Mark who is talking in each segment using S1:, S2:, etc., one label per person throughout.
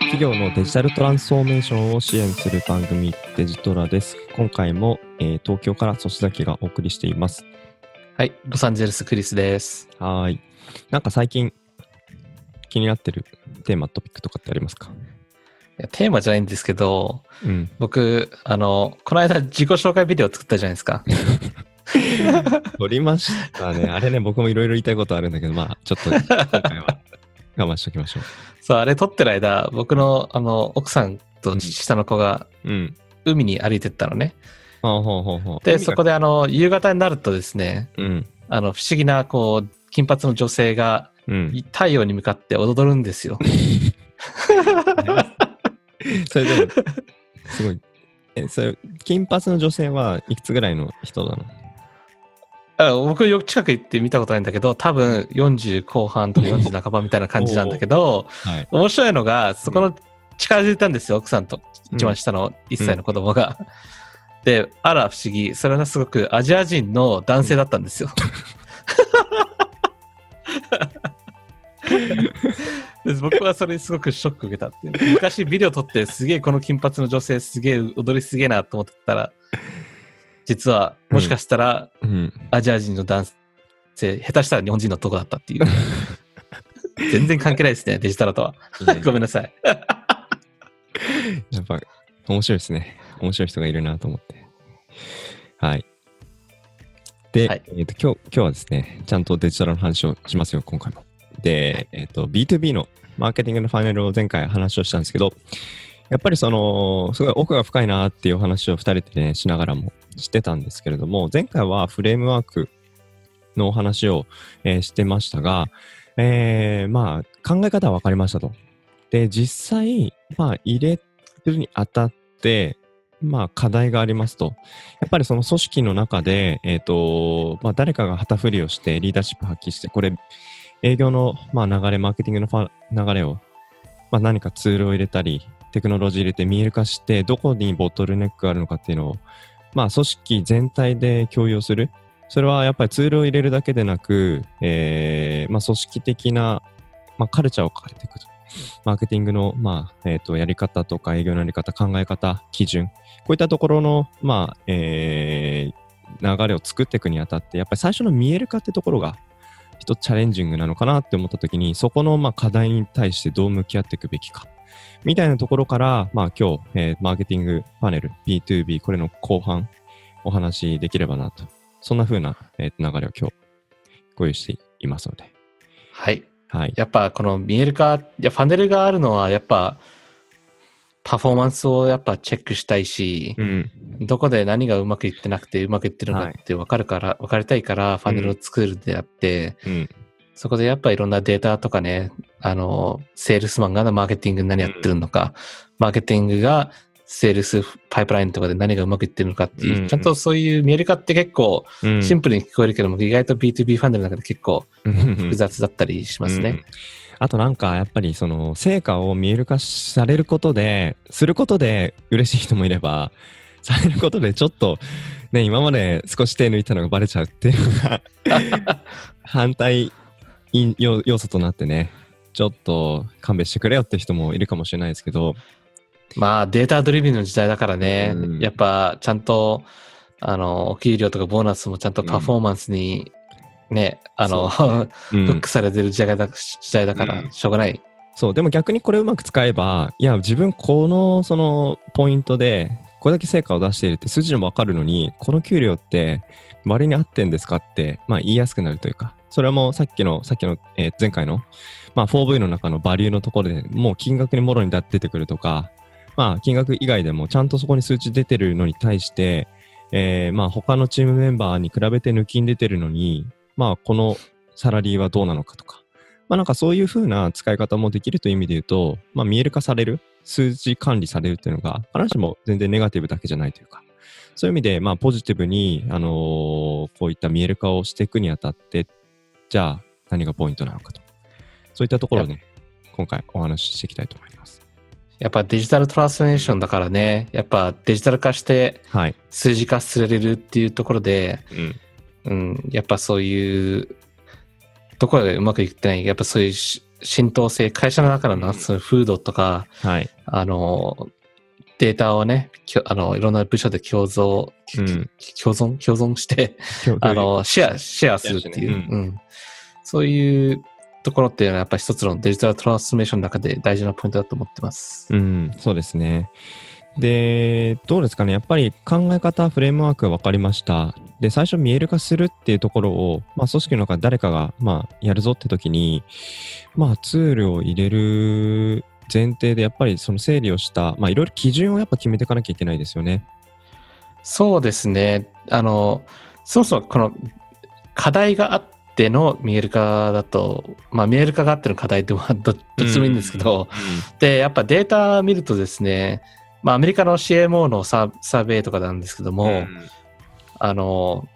S1: 企業のデジタルトランスフォーメーションを支援する番組デジトラです。今回も、えー東京から粗崎がお送りしています。
S2: はい、ロサンゼルスクリスです。
S1: はーい。なんか最近気になってるテーマ、トピックとかってありますか？
S2: いやテーマじゃないんですけど、
S1: うん。
S2: 僕、あの、この間自己紹介ビデオ作ったじゃないですか。
S1: 撮りましたね。あれね、僕もいろいろ言いたいことあるんだけど、まあ、ちょっと今回は我慢しときましょ
S2: そう、あれ撮ってる間、僕の、あの、奥さんと下の子が
S1: う。うん。
S2: 海に歩いてったのね。
S1: ほうほうほうほう。
S2: で、そこで、あの、夕方になるとですね、
S1: うん。
S2: あの、不思議な、こう、金髪の女性が
S1: うん。
S2: 太陽に向かって踊るんですよ。
S1: それでも、すごい。え、それ、金髪の女性はいくつぐらいの人なの？
S2: あ僕よく近く行って見たことないんだけど、多分40後半とか40半ばみたいな感じなんだけど、
S1: はい。
S2: 面白いのが、そこの近づいたんですよ、奥さんと。一番下の1歳の子供が。で、あら不思議。それがすごくアジア人の男性だったんですよ。で僕はそれにすごくショック受けたって。昔ビデオ撮ってすげえこの金髪の女性すげえ踊りすげえなと思ってたら、実はもしかしたら
S1: うん。
S2: アジア人の男性、下手したら日本人の男だったっていう。全然関係ないですね、デジタルとは。ごめんなさい。
S1: やっぱ、面白いですね。面白い人がいるなと思って。はい。で、
S2: はい
S1: えっ、と、今日、今日はですね、ちゃんとデジタルの話をしますよ、今回も。で、えっ、と、B2B のマーケティングのファイナルを前回話をしたんですけど、やっぱりその、すごい奥が深いなっていう話を二人でね、しながらもしてたんですけれども、前回はフレームワークのお話を、えーしてましたが、えーまあ、考え方は分かりましたと。で、実際、まあ、入れるにあたって、まあ、課題がありますと。やっぱりその組織の中で、えっ、と、まあ、誰かが旗振りをして、リーダーシップ発揮して、これ、営業の、まあ、流れ、マーケティングの流れを、まあ、何かツールを入れたり、テクノロジー入れて見える化して、どこにボトルネックがあるのかっていうのを、まあ、組織全体で共有する。それはやっぱりツールを入れるだけでなく、えーまあ、組織的な、まあ、カルチャーを変えていくと。マーケティングの、まあ、えっ、と、やり方とか営業のやり方、考え方、基準。こういったところの、まあ、えー流れを作っていくにあたって、やっぱり最初の見える化ってところが、一つチャレンジングなのかなって思ったときに、そこの、まあ、課題に対してどう向き合っていくべきか。みたいなところから、まあ、今日、えーマーケティングパネル、B2B、これの後半、お話しできればなと。そんな風な、えー流れを今日、ご用意していますので。
S2: はい。
S1: はい。
S2: やっぱこの見える化、いや、ファネルがあるのは、やっぱ、パフォーマンスをやっぱチェックしたいし、
S1: うん。
S2: どこで何がうまくいってなくてうまくいってるのかって分かるから、分かりたいからファネルを作るんであって、
S1: うん。
S2: そこでやっぱいろんなデータとかね、あの、セールスマンがマーケティングで何やってるのか、マーケティングがセールスパイプラインとかで何がうまくいってるのかっていう、
S1: うん
S2: ちゃんとそういう見える化って結構
S1: うん。
S2: シンプルに聞こえるけども、意外と B2B ファネルの中で結構複
S1: 複
S2: 雑だったりしますね。
S1: うんあとなんかやっぱりその成果を見える化されることで、することで嬉しい人もいれば、されることでちょっとね、今まで少し手抜いたのがバレちゃうっていうのが 反対因要要素となってね、ちょっと勘弁してくれよって人もいるかもしれないですけど、
S2: まあ、データドリビンの時代だからね、
S1: うん。
S2: やっぱちゃんと、あの、お給料とかボーナスもちゃんとパフォーマンスに、ね、あの、
S1: う。
S2: フッ
S1: ん
S2: クされてる時代だ時代だから、
S1: うん。
S2: しょうがない。
S1: そう、でも逆にこれをうまく使えば、いや、自分この、その、ポイントで、これだけ成果を出しているって数字でもわかるのに、この給料って、割に合ってんですかって、まあ言いやすくなるというか、それはもうさっきの、さっきの、えー前回の、まあ 4V の中のバリューのところでもう金額にもろに出てくるとか、まあ金額以外でもちゃんとそこに数値出てるのに対して、えーまあ他のチームメンバーに比べて抜きに出てるのに、まあこのサラリーはどうなのかとか、まあなんかそういう風な使い方もできるという意味で言うと、まあ見える化される、数字管理されるっていうのが、必ずしも全然ネガティブだけじゃないというか、そういう意味で、まあポジティブに、あのーこういった見える化をしていくにあたって、じゃあ何がポイントなのかと。そういったところをね、今回お話ししていきたいと思います。
S2: やっぱデジタルトランスフォーメーションだからね、やっぱデジタル化して
S1: はい。
S2: 数字化されるっていうところで、
S1: うん。
S2: うん、やっぱそういうところでうまくいってない、やっぱそういうし浸透性、会社の中のなその風土とか、
S1: はい。
S2: あの、データをね、あの、いろんな部署で共存、
S1: うん
S2: 共存、共存して、あの、シェア、シェアするっていう、
S1: ね
S2: うんそういうところっていうのはやっぱり一つのデジタルトランスフォーメーションの中で大事なポイントだと思ってます。
S1: うん、そうですね。で、どうですかね。やっぱり考え方、フレームワークが分かりました。で、最初見える化するっていうところを、まあ、組織の中で誰かが、まあ、やるぞって時に、まあ、ツールを入れる前提で、やっぱりその整理をした、まあ、いろいろ基準をやっぱ決めていかなきゃいけないですよね。
S2: そうですね。あの、そもそもこの課題があっての見える化だと、まあ見える化があっての課題ってまあど どっちでもいいんですけど、で、やっぱデータ見るとですね、まあアメリカの CMO のサーサーベイとかなんですけども、
S1: うん
S2: あの、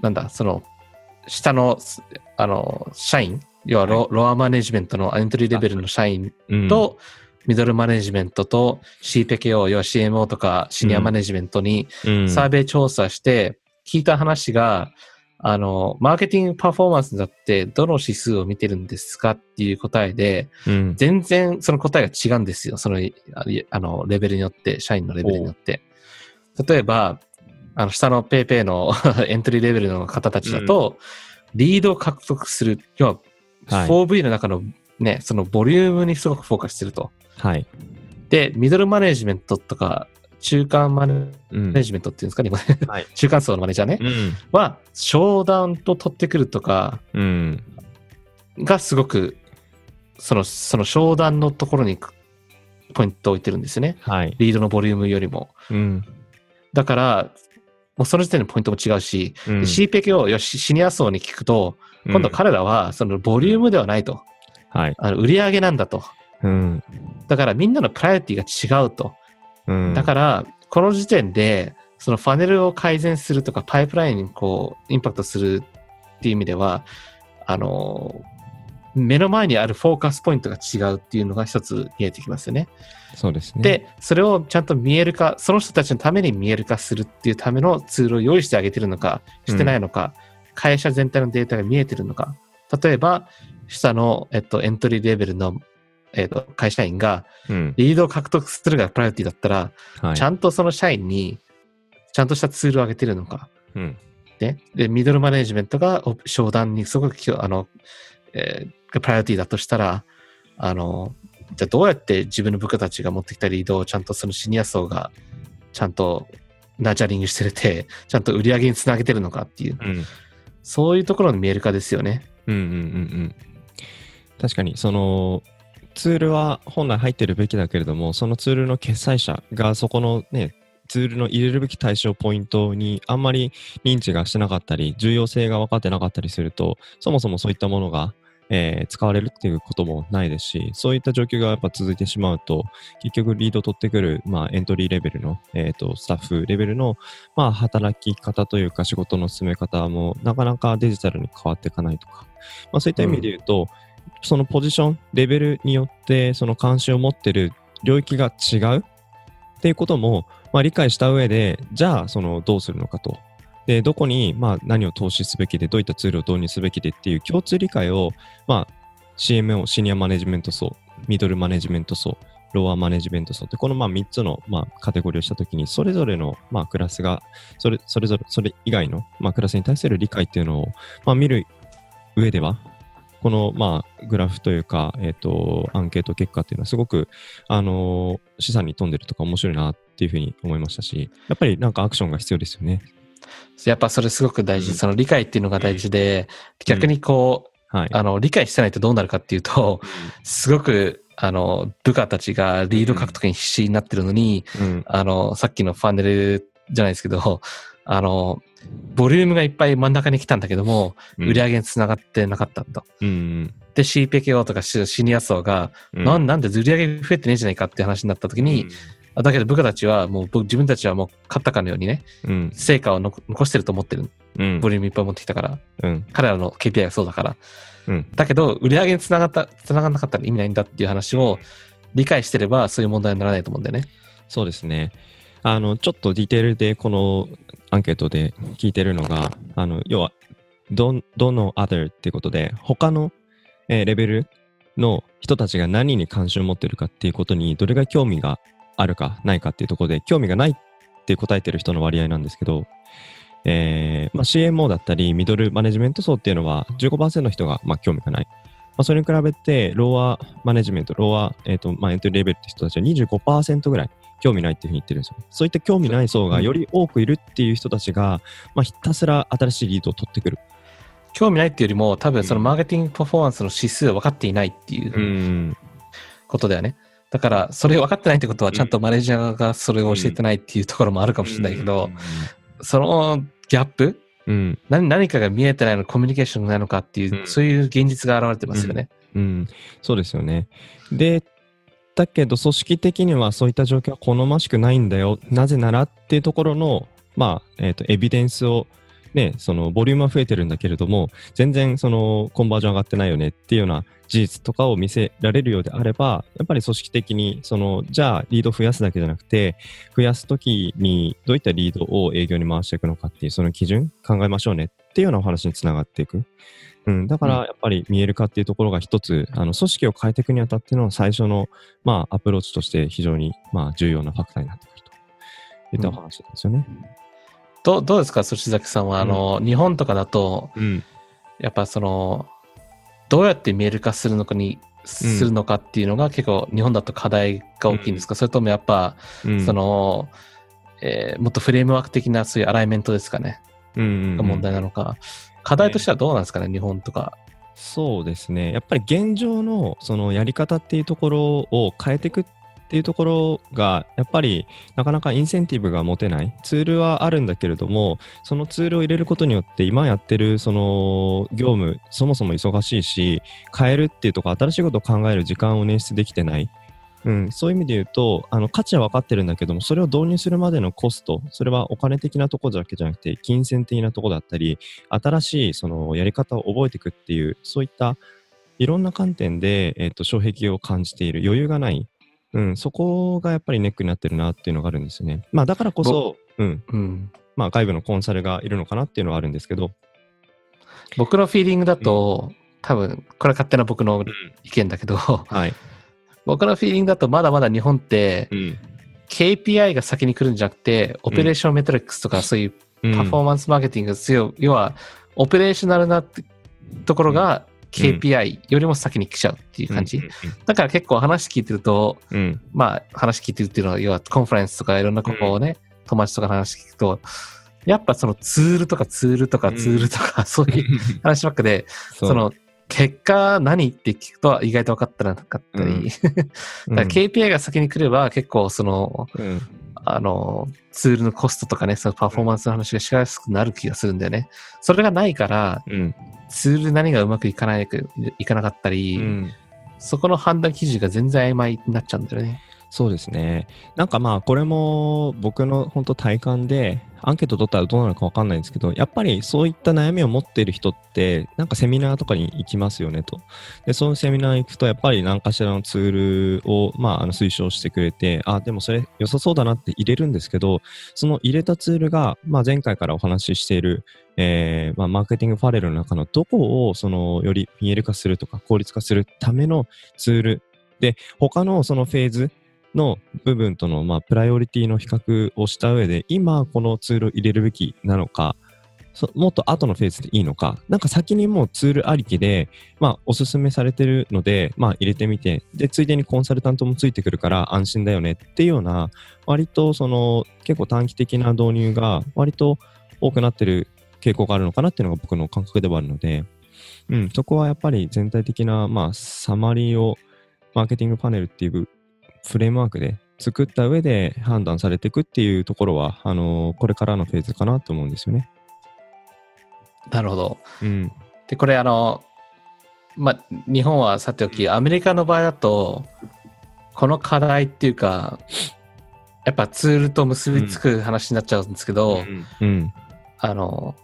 S2: なんだ、その、下の、あの、社員、要はロ,、ロアマネジメントのエントリーレベルの社員
S1: うん、
S2: と、ミドルマネジメントと CPKO、要は CMO とかシニアマネジメントに
S1: うん。
S2: サーベイ調査して、聞いた話が、あの、マーケティングパフォーマンスだってどの指数を見てるんですかっていう答えで、
S1: うん。
S2: 全然その答えが違うんですよ。その、ああの、レベルによって、社員のレベルによって。例えば、あの、下の PayPay の エントリーレベルの方たちだと、リードを獲得する、要は、
S1: はい
S2: 4V の中のね、そのボリュームにすごくフォーカスしてると。
S1: はい。
S2: で、ミドルマネジメントとか、中間マネ
S1: うん
S2: ジメントっていうんですかね、今
S1: はい
S2: 中間層のマネージャーね、
S1: うん。
S2: は、商談と取ってくるとか
S1: うん。
S2: がすごく、その、その商談のところにポイントを置いてるんですよね。
S1: はい。
S2: リードのボリュームよりも。
S1: うん。
S2: だから、もうその時点でポイントも違うし、
S1: うん
S2: で CPK をよしシニア層に聞くと、今度彼らはそのボリュームではないと。
S1: はい。
S2: あの売り上げなんだと。
S1: うん。
S2: だからみんなのプライオリティが違うと。
S1: うん。
S2: だから、この時点で、そのファネルを改善するとか、パイプラインにこう、インパクトするっていう意味では、あの、目の前にあるフォーカスポイントが違うっていうのが一つ見えてきますよね。
S1: そうですね。
S2: で、それをちゃんと見える化、その人たちのために見える化するっていうためのツールを用意してあげてるのか、してないのか、会社全体のデータが見えてるのか。例えば、下の、えっと、エントリーレベルの、えっと、会社員が、
S1: うん。
S2: リードを獲得するがプライオリティだったら、
S1: はい。
S2: ちゃんとその社員に、ちゃんとしたツールを上げてるのか。
S1: うん。
S2: ね。で、ミドルマネジメントがお商談にすごくあの、えープライオリティだとしたら、あの、じゃあどうやって自分の部下たちが持ってきたリードをちゃんとそのシニア層がちゃんとナーチャリングしてて、ちゃんと売り上げにつなげてるのかっていう、
S1: うん。
S2: そういうところの見える化ですよね。
S1: うんうんうんうん。確かに、その、ツールは本来入ってるべきだけれども、そのツールの決済者がそこのね、ツールの入れるべき対象ポイントにあんまり認知がしてなかったり、重要性が分かってなかったりすると、そもそもそういったものが、えー使われるっていうこともないですし、そういった状況がやっぱ続いてしまうと、結局リードを取ってくる、まあ、エントリーレベルの、えっ、と、スタッフレベルの、まあ、働き方というか仕事の進め方も、なかなかデジタルに変わっていかないとか、まあ、そういった意味で言うと、そのポジション、レベルによって、その関心を持ってる領域が違うっていうことも、まあ、理解した上で、じゃあ、その、どうするのかと。で、どこに、まあ、何を投資すべきで、どういったツールを導入すべきでっていう共通理解を、まあ、CMO、シニアマネジメント層、ミドルマネジメント層、ロアマネジメント層って、このまあ3つのまあカテゴリーをしたときに、それぞれのまあクラスが、それそれぞれ、それ以外のまあクラスに対する理解っていうのをまあ見る上では、このまあグラフというか、えっ、と、アンケート結果っていうのはすごく、あの資産に富んでるとか面白いなっていうふうに思いましたし、やっぱりなんかアクションが必要ですよね。
S2: やっぱそれすごく大事。
S1: うん
S2: その理解っていうのが大事で、逆にこう、
S1: はい。
S2: あの、理解してないとどうなるかっていうと、すごく、あの、部下たちがリード獲得に必死になってるのに、
S1: うん。
S2: あの、さっきのファネルじゃないですけど、あの、ボリュームがいっぱい真ん中に来たんだけども、
S1: うん
S2: 売り上げにつながってなかったと。
S1: うん。
S2: で、CPKO とかシシニア層が、
S1: うん。
S2: なんで売り上げ増えてねえじゃないかって話になった時に、あだけど部下たちはもう僕自分たちはもう勝ったかのようにね、
S1: うん。
S2: 成果を残残してると思ってる。
S1: うん。
S2: ボリュームいっぱい持ってきたから。
S1: うん。
S2: 彼らの KPI がそうだから。
S1: うん。
S2: だけど、売り上げにつながった、つながんなかったら意味ないんだっていう話を理解してれば、そういう問題にならないと思うんだよね。
S1: そうですね。あの、ちょっとディテールでこのアンケートで聞いてるのが、あの、要は、ど、どの other っていうことで、他の、えーレベルの人たちが何に関心を持ってるかっていうことにどれが興味があるかないかっていうところで興味がないって答えてる人の割合なんですけど、えーまあ、CMO だったりミドルマネジメント層っていうのは15%の人がまあ興味がない。まあ、それに比べて、ローアマネジメント、ローア、えーとまあ、エントリーレベルって人たちは25%ぐらい興味ないっていうふうに言ってるんですよ。そういった興味ない層がより多くいるっていう人たちが、まあ、ひたすら新しいリードを取ってくる。
S2: 興味ないっていうよりも、多分そのマーケティングパフォーマンスの指数は分かっていないっていう
S1: うん。
S2: ことだよね。だから、それ分かってないってことは、ちゃんとマネージャーがそれを教えてないっていうところもあるかもしれないけど、そのギャップ
S1: うん。
S2: 何何かが見えてないのコミュニケーションがないのかっていう、
S1: うん
S2: そういう現実が現れてますよね。
S1: うん。そうですよね。で、だけど組織的にはそういった状況は好ましくないんだよ。なぜならっていうところの、まあ、えっ、と、エビデンスを、ね、そのボリュームは増えてるんだけれども、全然そのコンバージョン上がってないよねっていうような事実とかを見せられるようであれば、やっぱり組織的に、その、じゃあリードを増やすだけじゃなくて、増やすときにどういったリードを営業に回していくのかっていう、その基準考えましょうねっていうようなお話につながっていく。うん、だからやっぱり見える化っていうところが一つ、あの組織を変えていくにあたっての最初の、まあ、アプローチとして非常に、まあ、重要なファクターになってくるといったお話なんですよね。
S2: どうどうですか、寿崎さんは。あの、日本とかだと、
S1: うん。
S2: やっぱその、どうやって見える化するのかに、するのかっていうのが結構日本だと課題が大きいんですか、それともやっぱ、
S1: うん、
S2: その、えーもっとフレームワーク的なそういうアライメントですかね、
S1: うんうんうん
S2: が問題なのか。課題としてはどうなんですかね、日本とか。
S1: そうですね。やっぱり現状のそのやり方っていうところを変えていくっっていうところが、やっぱりなかなかインセンティブが持てない。ツールはあるんだけれども、そのツールを入れることによって、今やってるその業務、そもそも忙しいし、変えるっていうとこ、新しいことを考える時間を捻出できてない。うん、そういう意味で言うと、あの価値は分かってるんだけども、それを導入するまでのコスト、それはお金的なところだけじゃなくて、金銭的なところだったり、新しいそのやり方を覚えていくっていう、そういったいろんな観点で、えっと障壁を感じている、余裕がない、うん、そこがやっぱりネックになってるなっていうのがあるんですよね。まあだからこそ、うん、
S2: うん。
S1: まあ外部のコンサルがいるのかなっていうのはあるんですけど、
S2: 僕のフィーリングだと、多分、これは勝手な僕の意見だけど、
S1: はい。
S2: 僕のフィーリングだとまだまだ日本って、
S1: うん。
S2: KPI が先に来るんじゃなくて、 operation metrics とかそういう performance marketing が強い、要は、オペレーショナルなところが KPI よりも先に来ちゃうっていう感じ。だから結構話聞いてると、
S1: うん。うん。
S2: まあ話聞いてるっていうのは、要はコンファレンスとかいろんなここをね、友達とかの話聞くと、やっぱそのツールとかツールとか
S1: うん。
S2: ツールとか、そういう 話ばっかで、
S1: そ
S2: その、結果何って聞くと意外と分かってなかったり、
S1: うん。
S2: KPI が先に来れば結構その、
S1: うん、
S2: あの、ツールのコストとかね、そのパフォーマンスの話がしやすくなる気がするんだよね。それがないから、
S1: うん。
S2: ツール何がうまくいかないいかなかったり、
S1: うん。
S2: そこの判断基準が全然曖昧になっちゃうんだよね。
S1: そうですね。なんかまあ、これも僕の本当体感で、アンケート取ったらどうなるかわかんないんですけど、やっぱりそういった悩みを持っている人って、なんかセミナーとかに行きますよねと。で、そのセミナー行くと、やっぱり何かしらのツールを、まあ、あの推奨してくれて、あ、でもそれ良さそうだなって入れるんですけど、その入れたツールが、まあ、前回からお話ししている、えーまあ、マーケティングファレルの中のどこを、その、より見える化するとか、効率化するためのツールで、他のそのフェーズ、の部分との、まあ、プライオリティの比較をした上で、今このツールを入れるべきなのか、もっと後のフェーズでいいのか、なんか先にもうツールありきで、まあ、おすすめされてるので、まあ、入れてみて、で、ついでにコンサルタントもついてくるから安心だよねっていうような、割とその、結構短期的な導入が割と多くなってる傾向があるのかなっていうのが僕の感覚ではあるので、うん、そこはやっぱり全体的な、まあ、サマリーを、マーケティングパネルっていうフレームワークで作った上で判断されていくっていうところは、あのこれからのフェーズかなと思うんですよね。
S2: なるほど。
S1: うん。
S2: で、これあの、まあ、日本はさておき、アメリカの場合だと、この課題っていうか、やっぱツールと結びつく話になっちゃうんですけど、
S1: うん。
S2: あの、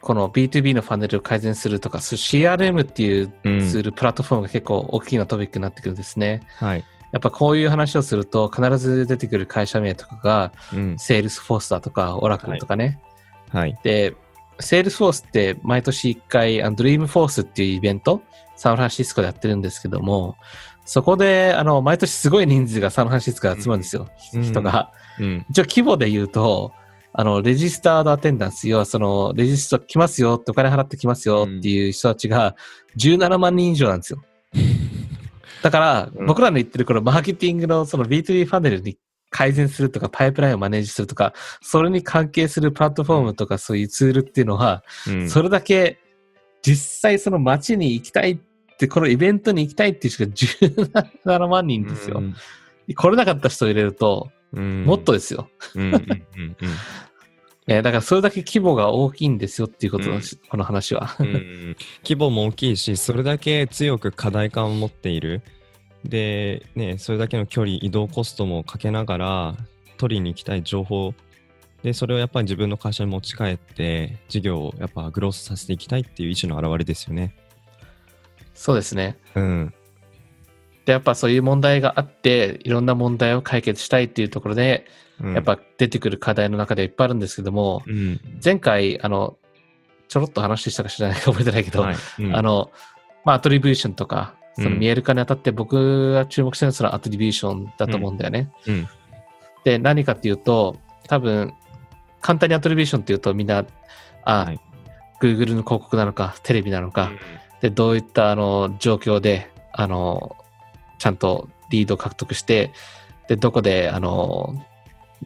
S2: この B2B のファネルを改善するとか、CRM っていう
S1: うん
S2: ツール、プラットフォームが結構大きなトピックになってくるんですね。
S1: はい。
S2: やっぱこういう話をすると、必ず出てくる会社名とかが、
S1: うん。
S2: セールスフォースだとか、オラクルとかね。
S1: はい。
S2: で、セールスフォースって毎年1回、あのドリームフォースっていうイベント、サンフランシスコでやってるんですけども、そこで、あの、毎年すごい人数がサンフランシスコで集まるんですよ、
S1: うん
S2: 人が。
S1: うん。
S2: 一応規模で言うと、あの、レジスタードアテンダンス、要はその、レジスト来ますよってお金払って来ますよっていう人たちが17万人以上なんですよ。だから、
S1: うん
S2: 僕らの言ってるこのマーケティングのその B2B ファネルに改善するとか、パイプラインをマネージするとか、それに関係するプラットフォームとかそういうツールっていうのは、
S1: うん
S2: それだけ実際その街に行きたいって、このイベントに行きたいっていう人が17万人ですよ。来れなかった人を入れると、
S1: うん
S2: もっとですよ。えーだからそれだけ規模が大きいんですよっていうことの、
S1: うん
S2: この話は。
S1: うんうん規模も大きいし、それだけ強く課題感を持っている。で、ね、それだけの距離、移動コストもかけながら、取りに行きたい情報、で、それをやっぱり自分の会社に持ち帰って、事業をやっぱグロースさせていきたいっていう意思の表れですよね。
S2: そうですね。
S1: うん。
S2: で、やっぱそういう問題があって、いろんな問題を解決したいっていうところで、
S1: うん
S2: やっ、ぱ出てくる課題の中でいっぱいあるんですけども、
S1: うん。
S2: 前回、あの、ちょろっと話したか知らないか覚えてないけど、
S1: はいうん
S2: あの、まあ、アトリビューションとか、その
S1: うん
S2: 見える化にあたって僕が注目してるのはそのアトリビューションだと思うんだよね。
S1: うん。
S2: で、何かっていうと、多分、簡単にアトリビューションっていうとみんな、あ、
S1: はい
S2: Google の広告なのか、テレビなのか、で、どういったあの状況で、あの、ちゃんとリードを獲得して、で、どこで、あの、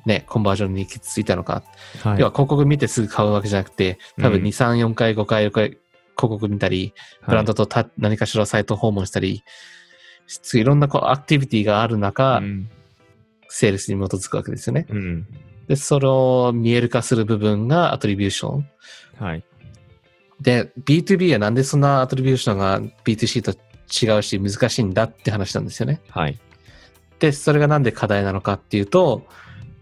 S2: ね、コンバージョンに行き着いたのか。
S1: はい
S2: 要は広告見てすぐ買うわけじゃなくて、多分
S1: うん
S2: 2、3、4回、5回、6回広告見たり、ブランドとた何かしらサイト訪問したり、いろんなこうアクティビティがある中、
S1: うん
S2: セールスに基づくわけですよね。
S1: うん。
S2: で、それを見える化する部分がアトリビューション。
S1: はい。
S2: で、B2B はなんでそんなアトリビューションが B2C と違うし難しいんだって話なんですよね。
S1: はい。
S2: で、それがなんで課題なのかっていうと、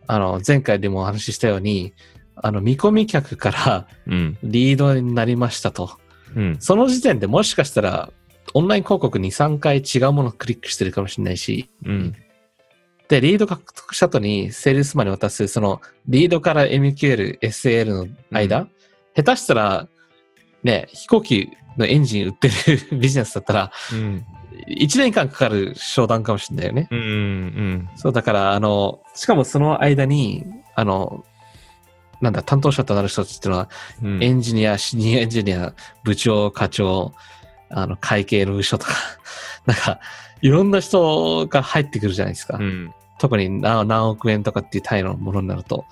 S2: あの、前回でもお話ししたように、あの、見込み客から
S1: うん。
S2: リードになりましたと。
S1: うん。
S2: その時点でもしかしたら、オンライン広告に3回違うものをクリックしてるかもしれないし、
S1: うん。
S2: で、リード獲得した後にセールスマンに渡す、その、リードから MQL、SAL の間、
S1: う
S2: 下手したら、ね、飛行機のエンジン売ってるビジネスだったら、
S1: うん。
S2: 1年間かかる商談かもしれないよね。
S1: うん。うん。
S2: そう、だから、あの、しかもその間に、あの、なんだ、担当者となる人たちっていうのは、
S1: うん。
S2: エンジニア、シニアエンジニア、部長、課長、あの、会計の部署とか、なんか、いろんな人が入ってくるじゃないですか。
S1: うん。
S2: 特に何何億円とかっていう単位のものになると。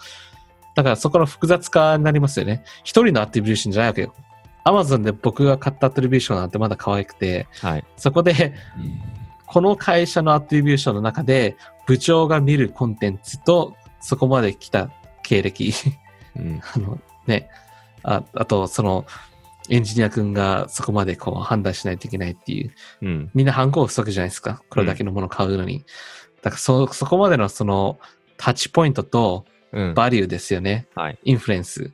S2: だからそこの複雑化になりますよね。一人のアトリビューションじゃないわけよ。アマゾンで僕が買ったアトリビューションなんてまだ可愛くて、
S1: はい。
S2: そこで、この会社のアトリビューションの中で、部長が見るコンテンツと、そこまで来た経歴、
S1: うん。
S2: あの、ね、ああと、その、エンジニア君がそこまでこう判断しないといけないっていう、
S1: うん。
S2: みんな反抗不足じゃないですか。これだけのものを買うのに。だからそ、そこまでのその、タッチポイントと
S1: うん。
S2: バリューですよね。
S1: はい。
S2: インフルエンス。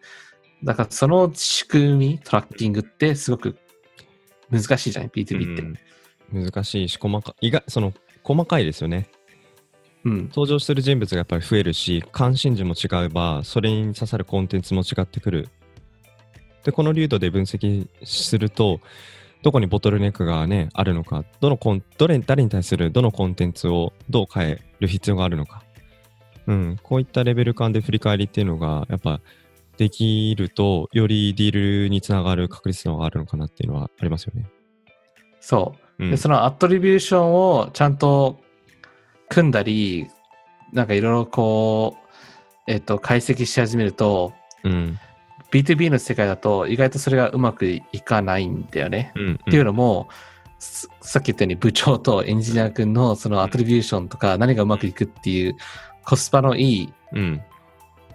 S2: だからその仕組み、トラッキングってすごく難しいじゃない ?B2B って。
S1: うん難しいし、細かい、意外、その、細かいですよね。
S2: うん。
S1: 登場する人物がやっぱり増えるし、関心事も違えば、それに刺さるコンテンツも違ってくる。で、この流度で分析すると、どこにボトルネックがね、あるのか、どのコン、どれ、誰に対するどのコンテンツをどう変える必要があるのか。うん、こういったレベル感で振り返りっていうのが、やっぱ、できると、よりディールにつながる確率の方があるのかなっていうのはありますよね。
S2: そう。
S1: うん
S2: で、そのアトリビューションをちゃんと組んだり、なんかいろいろこう、えっと、解析し始めると、
S1: うん。
S2: B2B の世界だと意外とそれがうまくいかないんだよね。
S1: うん。
S2: っていうのも、すさっき言ったように部長とエンジニア君のそのアトリビューションとか何がうまくいくっていうコスパのいい
S1: うん。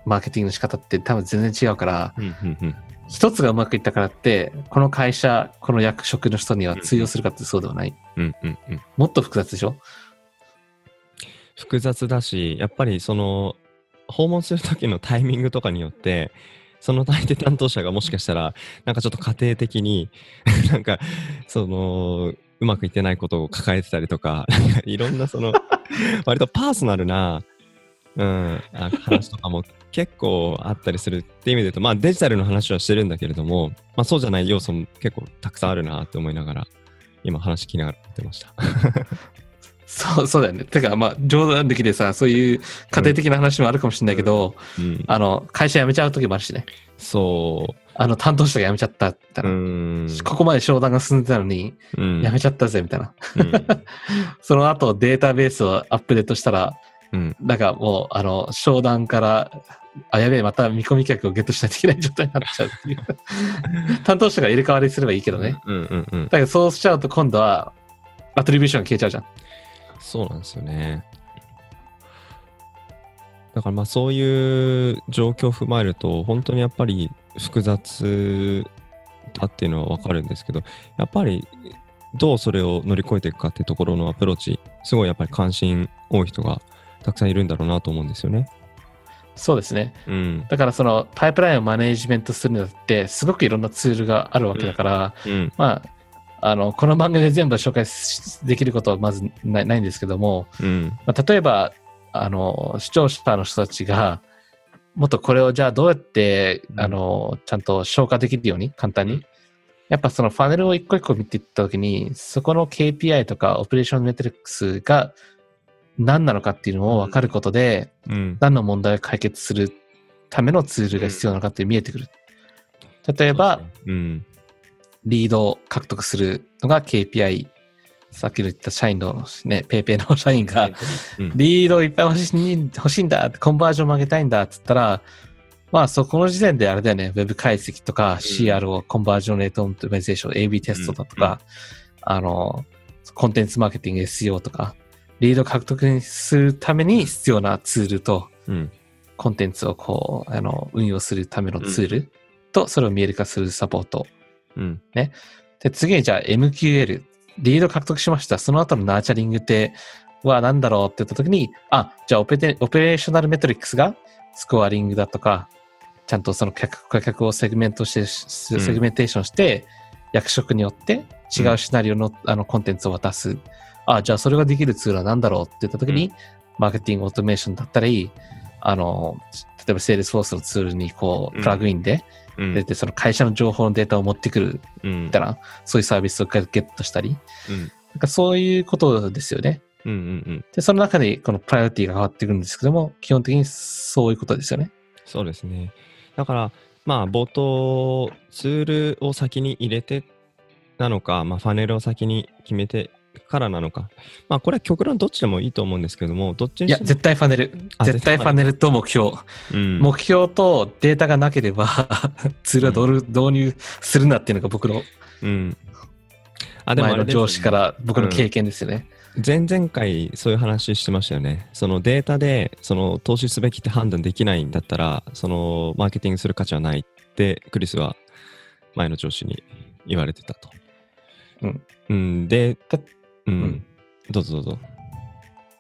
S2: マーケティングの仕方って多分全然違うから、
S1: うん。うん。うん。
S2: 一つがうまくいったからって、この会社、この役職の人には通用するかってそうではない。
S1: うん。うん。うん。
S2: もっと複雑でしょ？
S1: 複雑だし、やっぱりその、訪問する時のタイミングとかによって、その相手担当者がもしかしたら、なんかちょっと家庭的に、なんか、その、うまくいってないことを抱えてたりとか、なんかいろんなその、割とパーソナルな、うん、あ話とかも結構あったりするっていう意味で言うと、まあデジタルの話はしてるんだけれども、まあそうじゃない要素も結構たくさんあるなって思いながら、今話聞きながらやってました。
S2: そう、そうだよね。てか、まあ、冗談的でさ、そういう家庭的な話もあるかもしれないけど、
S1: うん、
S2: あの、会社辞めちゃう時もあるしね。
S1: そ
S2: あの、担当者が辞めちゃったみた。ここまで商談が進んでたのに、
S1: うん
S2: 辞めちゃったぜ、みたいな。
S1: うん
S2: その後、データベースをアップデートしたら、
S1: うん。
S2: なんかもう、あの、商談から、あ、やべえ、また見込み客をゲットしないといけない状態になっちゃうっていう。担当者が入れ替わりすればいいけどね。
S1: うんうんうん。
S2: だけど、そうしちゃうと今度は、アトリビューションが消えちゃうじゃん。
S1: そうなんですよね。だからまあそういう状況を踏まえると、本当にやっぱり複雑だっていうのはわかるんですけど、やっぱりどうそれを乗り越えていくかっていうところのアプローチ、すごいやっぱり関心多い人がたくさんいるんだろうなと思うんですよね。
S2: そうですね。
S1: うん。
S2: だからそのパイプラインをマネージメントするにあたって、すごくいろんなツールがあるわけだから、
S1: うん。
S2: まあ、あの、この番組で全部紹介しできることはまずないないんですけども、
S1: うん。
S2: まあ、例えば、あの、視聴者の人たちが、もっとこれをじゃあどうやって、
S1: うん
S2: あの、ちゃんと消化できるように、簡単に。
S1: うん
S2: やっぱそのファネルを一個一個見ていったときに、そこの KPI とか operation metrics が何なのかっていうのを分かることで、
S1: うん。
S2: 何の問題を解決するためのツールが必要なのかって見えてくる。例えば、
S1: うん。
S2: リードを獲得するのが KPI。さっきの言った社員のね、ペイペイの社員が、
S1: うん。
S2: リードをいっぱい欲しい欲しいんだコンバージョン上げたいんだって言ったら、まあそこの時点であれだよね、ウェブ解析とか CRO、 conversion rate optimization、AB テストだとか、あの、コンテンツマーケティング SEO とか、リード獲得するために必要なツールと、
S1: うん。
S2: コンテンツをこう、あの、運用するためのツールと、それを見える化するサポート。
S1: うん。
S2: で、次にじゃあ MQL、リード獲得しました。その後の nurturing って、は何だろうって言った時に、あ、じゃあオペテ operational metrics がスコアリングだとか、ちゃんとその客顧客をセグメントして、
S1: うん
S2: セグメンテーションして、役職によって違うシナリオの,、あのコンテンツを渡す。あ、じゃあそれができるツールは何だろうって言った時に、 marketing automation だったり、あの、例えば Salesforce のツールにこう、
S1: うん
S2: プラグインで
S1: うん。
S2: 出て、その会社の情報のデータを持ってくる
S1: うん
S2: みたいな、そういうサービスをゲットしたり、
S1: うん。
S2: なんかそういうことですよね。
S1: うんうんうん。
S2: で、その中でこのプライオリティが変わってくるんですけども、基本的にそういうことですよね。
S1: そうですね。だから、まあ、冒頭、ツールを先に入れてなのか、まあ、ファネルを先に決めてからなのか。まあ、これは極論どっちでもいいと思うんですけども、どっち
S2: いや、
S1: にしても
S2: 絶対ファネル。
S1: あ
S2: 絶対ファネルと目標。
S1: うん、
S2: 目標とデータがなければ、ツールは導入するなっていうのが僕の
S1: うん。あ、でもあ
S2: 前の上司から僕の経験ですよね。
S1: 前々回そういう話してましたよね。そのデータでその投資すべきって判断できないんだったら、そのマーケティングする価値はないってクリスは前の上司に言われてたと。
S2: うん。
S1: うん、で、
S2: だ
S1: うん、
S2: うん
S1: どうぞどうぞ。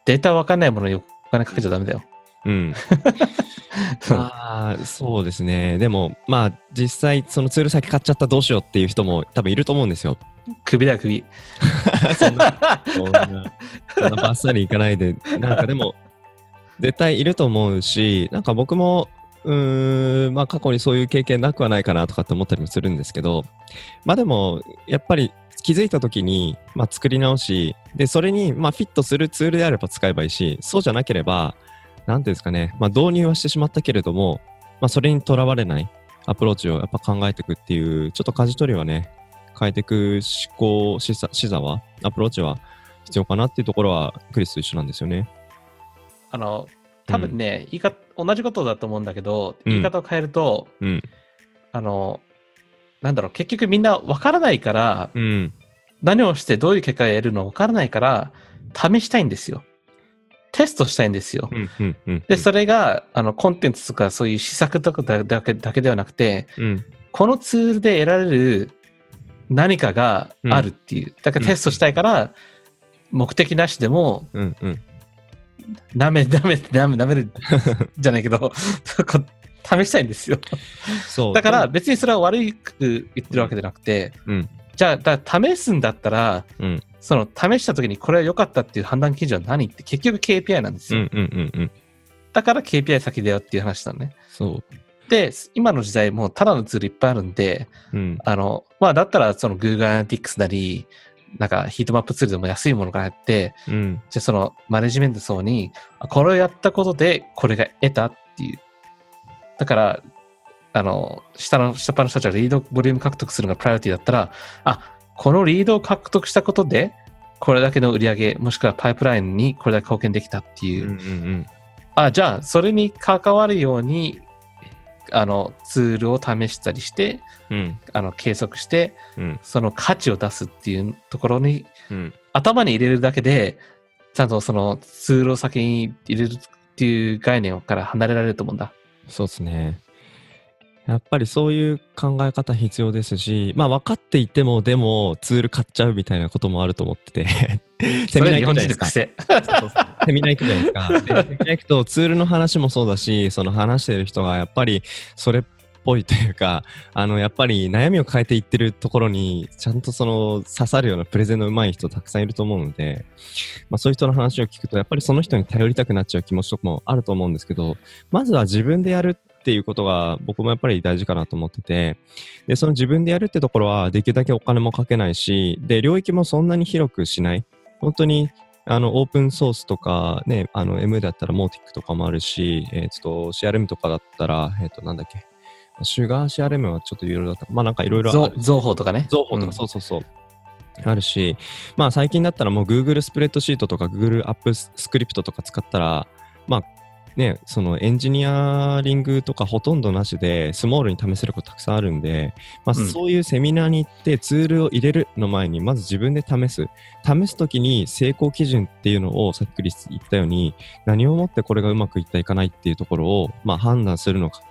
S2: データわかんないものにお金かけちゃダメだよ。
S1: うん。あ あ、そうですね。でも、まあ、実際、そのツール先買っちゃったどうしようっていう人も多分いると思うんですよ。
S2: 首だよ、首。
S1: そんな、そんな、そんなバッサリいかないで、なんかでも、絶対いると思うし、なんか僕も、うーん、まあ過去にそういう経験なくはないかなとかって思ったりもするんですけど、まあでも、やっぱり気づいた時に、まあ作り直し、で、それに、まあフィットするツールであれば使えばいいし、そうじゃなければ、なんていうんですかね、まあ導入はしてしまったけれども、まあそれにとらわれないアプローチをやっぱ考えていくっていう、ちょっと舵取りはね、変えていく思考、視座視座は、アプローチは必要かなっていうところは、クリスと一緒なんですよね。
S2: あの、多分ね、言い方、同じことだと思うんだけど、
S1: うん
S2: 言い方を変えると、
S1: うん。
S2: あの、なんだろう、結局みんなわからないから、
S1: うん。
S2: 何をしてどういう結果を得るのわからないから、試したいんですよ。テストしたいんですよ。
S1: うん。うん。うん。
S2: で、それが、あの、コンテンツとかそういう施策とかだだけだけではなくて、
S1: うん。
S2: このツールで得られる何かがあるっていう。だからテストしたいから、目的なしでも、
S1: うん。うん。
S2: なめ、なめ、なめ、なめるじゃないけど、試したいんですよ。
S1: そう。
S2: だから、別にそれは悪く言ってるわけじゃなくて、
S1: うん。
S2: じゃあ、だ試すんだったら、
S1: うん。
S2: その試した時にこれは良かったっていう判断基準は何って結局 KPI なんですよ。
S1: うん。うん。うん。うん。
S2: だから KPI 先だよっていう話なのね。
S1: そ
S2: で、今の時代もうただのツールいっぱいあるんで、
S1: う。うん。
S2: あの、まあだったらその Google Analytics なり、なんかヒートマップツールでも安いものからやって、
S1: うん。
S2: じゃあそのマネジメント層に、あこれをやったことでこれが得たっていう。だから、あの、下の、下っ端の人たちがリードボリューム獲得するのがプライオリティだったら、あ、このリードを獲得したことで、これだけの売り上げ、もしくはパイプラインにこれだけ貢献できたっていうう、
S1: んうん
S2: あ、じゃあ、それに関わるように、あの、ツールを試したりして、
S1: うん。うん。
S2: あの、計測して、
S1: うん。
S2: その価値を出すっていうところに、
S1: うん。
S2: 頭に入れるだけで、ちゃんとそのツールを先に入れるっていう概念から離れられると思うんだ。
S1: そうですね。やっぱりそういう考え方必要ですし、まあ分かっていても、でもツール買っちゃうみたいなこともあると思ってて、セミナー行くじゃないですか。
S2: 癖。
S1: セミナー行くじゃないですか。でセミナー行くとツールの話もそうだし、その話してる人がやっぱりそれっぽいというか、あの、やっぱり悩みを変えていってるところに、ちゃんとその刺さるようなプレゼンの上手い人たくさんいると思うので、まあそういう人の話を聞くと、やっぱりその人に頼りたくなっちゃう気持ちとかもあると思うんですけど、まずは自分でやるっていうことが僕もやっぱり大事かなと思ってて、で、その自分でやるってところはできるだけお金もかけないし、で、領域もそんなに広くしない。本当にあの、オープンソースとか、ね、あの、M だったらモーティックとかもあるし、えっ、と、CRM とかだったら、えっ、と、なんだっけ、シュガー CRM はちょっといろいろだった。まあなんかいろいろあ
S2: ゾ
S1: る。
S2: 情報とかね。
S1: 情報とか、
S2: うん
S1: そうそうそう。あるし、まあ最近だったらもう Google スプレッドシートとか Google アップスクリプトとか使ったら、まあね、そのエンジニアリングとかほとんどなしでスモールに試せることたくさんあるんで、まあ
S2: うん
S1: そういうセミナーに行ってツールを入れるの前にまず自分で試す。試すときに成功基準っていうのをさっくり言ったように何をもってこれがうまくいったいかないっていうところをまあ判断するのか。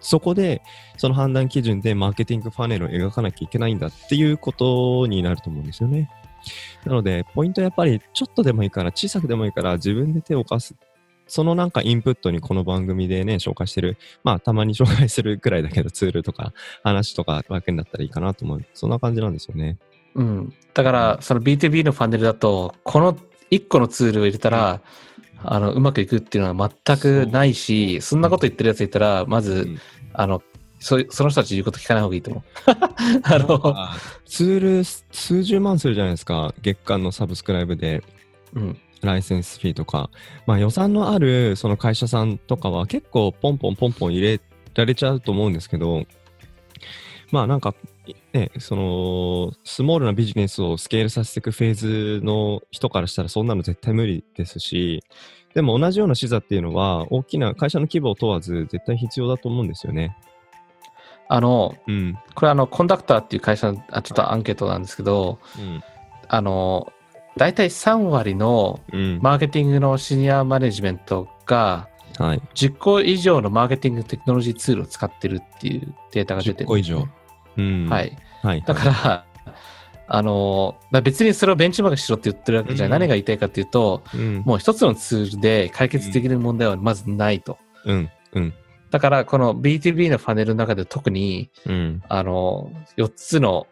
S1: そこでその判断基準でマーケティングファネルを描かなきゃいけないんだっていうことになると思うんですよね。なので、ポイントはやっぱりちょっとでもいいから、小さくでもいいから自分で手を貸す。そのなんかインプットにこの番組でね、紹介してる、まあたまに 紹介するくらいだけどツールとか話とか枠になったらいいかなと思う。そんな感じなんですよね。
S2: うん。だから、その B2B のファンネルだと、この1個のツールを入れたら、あの、うまくいくっていうのは全くないし、そんなこと言ってるやついたら、まず、
S1: うん
S2: あの、そその人たち言うこと聞かない方がいいと思う。あの、
S1: あツール数十万するじゃないですか。月間のサブスクライブで。
S2: うん。
S1: ライセンスフィーとか、まあ予算のあるその会社さんとかは結構ポンポンポンポン入れられちゃうと思うんですけど、まあなんか、ね、その、スモールなビジネスをスケールさせていくフェーズの人からしたらそんなの絶対無理ですし、でも同じような視座っていうのは大きな会社の規模を問わず絶対必要だと思うんですよね。
S2: あの、
S1: うん。
S2: これあの、コンダクターっていう会社の、あちょっとアンケートなんですけど、
S1: うん。
S2: あの、大体3割の
S1: うん。
S2: マーケティングのシニアマネジメントが、
S1: はい。
S2: 10個以上のマーケティングテクノロジーツールを使ってるっていうデータが出てる、
S1: 10個以上。うん。
S2: はい。
S1: はい。
S2: だから、あの、だ別にそれをベンチマークしろって言ってるわけじゃ
S1: うん
S2: 何が言いたいかっていうと、
S1: うん。
S2: もう一つのツールで解決できる問題はまずないと。
S1: うん。うん。
S2: だから、この B2B のファネルの中で特に、
S1: うん。
S2: あの、4つの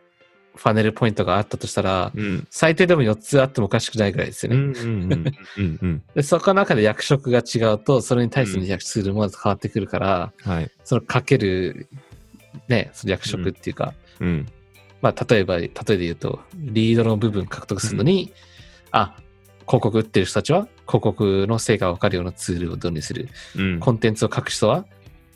S2: ファネルポイントがあったとしたら、
S1: うん。
S2: 最低でも4つあってもおかしくないぐらいですよね。そこの中で役職が違うと、それに対する役ツールもまず変わってくるから、
S1: はい。
S2: そのかける、ね、その役職っていうか、
S1: うん。
S2: まあ、例えば、例えで言うと、リードの部分獲得するのに、あ、広告打ってる人たちは、広告の成果が分かるようなツールを導入する。
S1: うん。
S2: コンテンツを書く人は、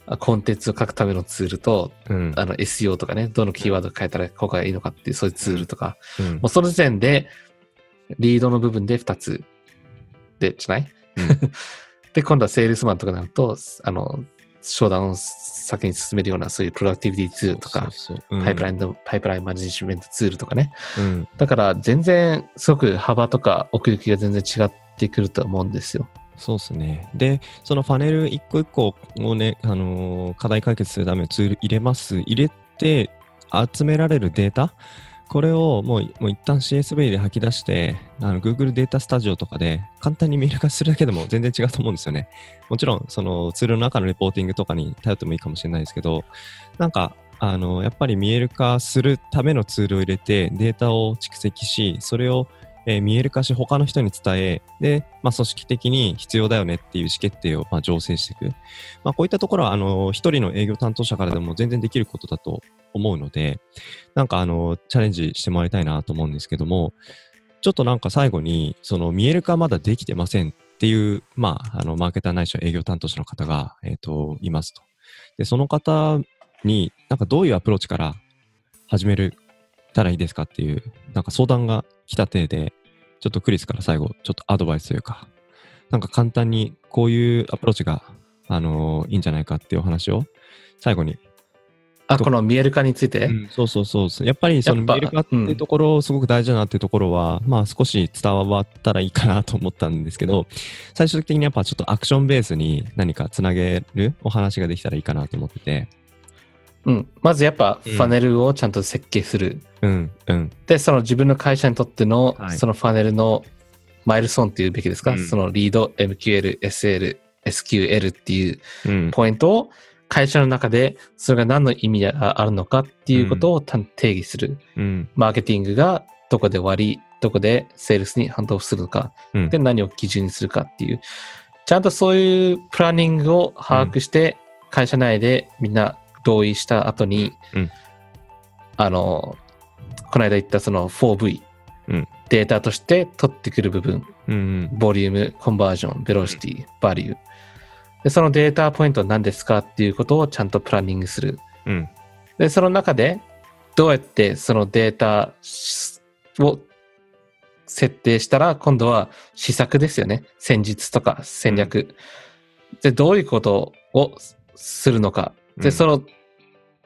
S2: あコンテンツを書くためのツールと、
S1: うん。
S2: あの SEO とかね、どのキーワード変えたら効果がいいのかっていう、そういうツールとか、
S1: うん
S2: もうその時点で、リードの部分で2つで、じゃない、
S1: うん
S2: で、今度はセールスマンとかになると、あの、商談を先に進めるような、そういうプロダクティビティツールとか、
S1: そうそううん
S2: パイプラインの、パイプラインマネジメントツールとかね。
S1: うん。
S2: だから、全然、すごく幅とか奥行きが全然違ってくると思うんですよ。
S1: そうですね。で、そのパネル一個一個をね、あのー課題解決するためのツール入れます。入れて集められるデータ、これをもうもう一旦 CSV で吐き出して、あの Google データスタジオとかで簡単に見える化するだけでも全然違うと思うんですよね。もちろん、そのツールの中のレポーティングとかに頼ってもいいかもしれないですけど、なんか、あの、やっぱり見える化するためのツールを入れてデータを蓄積し、それをえー見える化し他の人に伝え、で、まあ、組織的に必要だよねっていう意思決定を、まあ、醸成していく。まあ、こういったところは、あの、一人の営業担当者からでも全然できることだと思うので、なんか、あの、チャレンジしてもらいたいなと思うんですけども、ちょっとなんか最後に、その見える化まだできてませんっていう、まあ、あの、マーケターないしは営業担当者の方が、えっ、と、いますと。で、その方に、なんかどういうアプローチから始めるたらいいですかっていう、なんか相談が来た体で、ちょっとクリスから最後、ちょっとアドバイスというか、なんか簡単にこういうアプローチが、あのいいんじゃないかっていうお話を最後に
S2: あ、この見える化について、
S1: うんそうそうそう。やっぱりその見える化っていうところ、すごく大事だなっていうところは、まあ少し伝わったらいいかなと思ったんですけど、最終的にやっぱちょっとアクションベースに何かつなげるお話ができたらいいかなと思ってて、
S2: うん。まずやっぱ
S1: うん。
S2: ファネルをちゃんと設計する。
S1: うん、うん、
S2: で、その自分の会社にとっての
S1: はい。
S2: そのファネルのマイルストーンっていうべきですか、
S1: うん。
S2: そのリード、MQL、SL、SQL っていう
S1: うん、
S2: ポイントを会社の中でそれが何の意味があるのかっていうことをた定義する。
S1: うん、
S2: マーケティングがどこで割り、どこでセールスにハンドオフするのか、
S1: うん。
S2: で何を基準にするかっていう、ちゃんとそういうプランニングを把握して、会社内でみんな同意した後に、
S1: うん
S2: あの、この間言ったその 4V、
S1: うん
S2: データとして取ってくる部分、
S1: うん、
S2: ボリューム、コンバージョン、ベロシティ、バリュー。で、そのデータポイントは何ですかっていうことをちゃんとプランニングする。
S1: うん、
S2: で、その中で、どうやってそのデータを設定したら、今度は施策ですよね。戦術とか戦略。で、どういうことをするのか。で、
S1: うん
S2: その、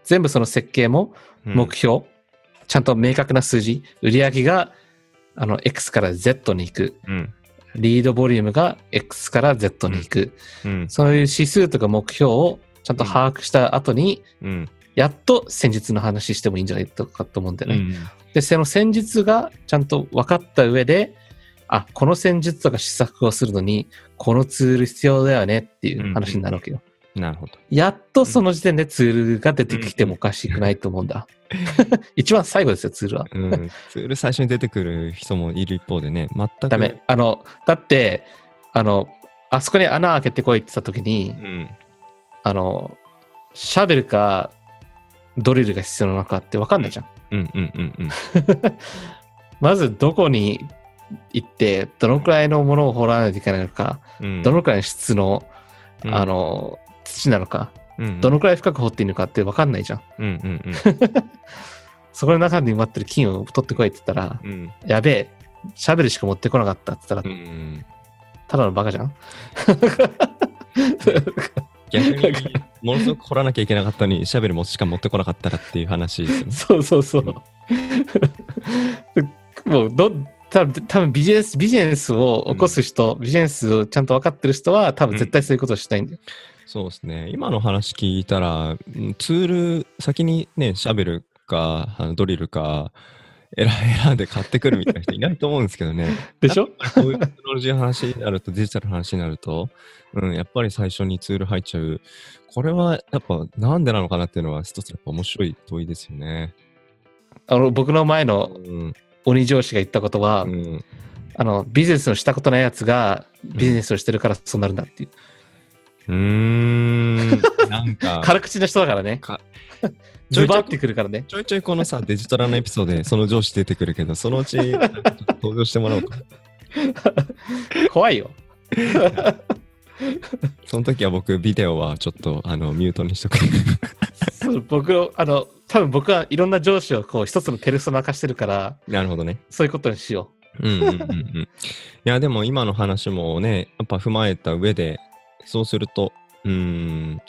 S2: 全部その設計も目標、ちゃんと明確な数字、売上が、あの、X から Z に行く。
S1: うん、
S2: リードボリュームが X から Z に行く。
S1: うん、
S2: そういう指数とか目標をちゃんと把握した後に、
S1: うん、
S2: やっと戦術の話してもいいんじゃないかと思うんだよね。
S1: うん、
S2: で、その戦術がちゃんと分かった上で、あ、この戦術とか施策をするのに、このツール必要だよねっていう話になるわけよ。
S1: なるほど。
S2: やっとその時点でツールが出てきてもおかしくないと思うんだ。一番最後ですよ、ツールは。
S1: うん、ツール最初に出てくる人もいる一方でね、全く。
S2: ダメ。。あの、だって、あの、あそこに穴開けてこいって言った時に
S1: う、ん、
S2: あの、シャベルかドリルが必要なのかって分かんないじゃん。
S1: うん、うん、うん、うん。
S2: まずどこに行って、どのくらいのものを掘らないといけないのか、
S1: うん
S2: どのくらいの質の、
S1: うん
S2: あの、土なのか、
S1: うん
S2: どのくらい深く掘っていいのかって分かんないじゃん。
S1: うん、うん、
S2: そこの中に埋まってる金を取ってこいって言ったら、
S1: うん、うん。
S2: やべえ、シャベルしか持ってこなかったって言った
S1: う
S2: ら、
S1: ん
S2: ただのバカじゃん
S1: 逆に、ものすごく掘らなきゃいけなかったのに、シャベルもしか持ってこなかったらっていう話ですよね。
S2: そうそうそう。もうど、多分多分ビジネス、ビジネスを起こす人、ビジネスをちゃんと分かってる人は、多分絶対そういうことをしたいんだよ。
S1: そうですね。今の話聞いたら、うんツール、先にね、シャベルか、あのドリルか、選選んで買ってくるみたいな人 いないと思うんですけどね。
S2: でしょ？
S1: こういうテクノロジーの話になると、デジタルの話になると、うん、やっぱり最初にツール入っちゃう。これはやっぱなんでなのかなっていうのは一つやっぱ面白い問いですよね。
S2: あの、僕の前
S1: う
S2: の
S1: ん。
S2: 鬼上司が言ったことは、
S1: うん。
S2: あの、ビジネスをしたことないやつが、ビジネスをしてるからそうなるんだっていう。
S1: うーん。なんか、
S2: 軽口な人だからね
S1: か。ちょいちょい
S2: ズバってくるからね。
S1: ちょいちょいこのさ、デジタルのエピソードでその上司出てくるけど、そのうち登場してもらおうか。
S2: 怖いよ。
S1: その時は僕、ビデオはちょっとあのミュートにしとく。
S2: 僕の、あの、多分僕はいろんな上司をこう一つのペルソナ化してるから、
S1: なるほどね。
S2: そういうことにしよ
S1: うんうんうんうん。いや、でも今の話もね、やっぱ踏まえた上で、そうすると、うん、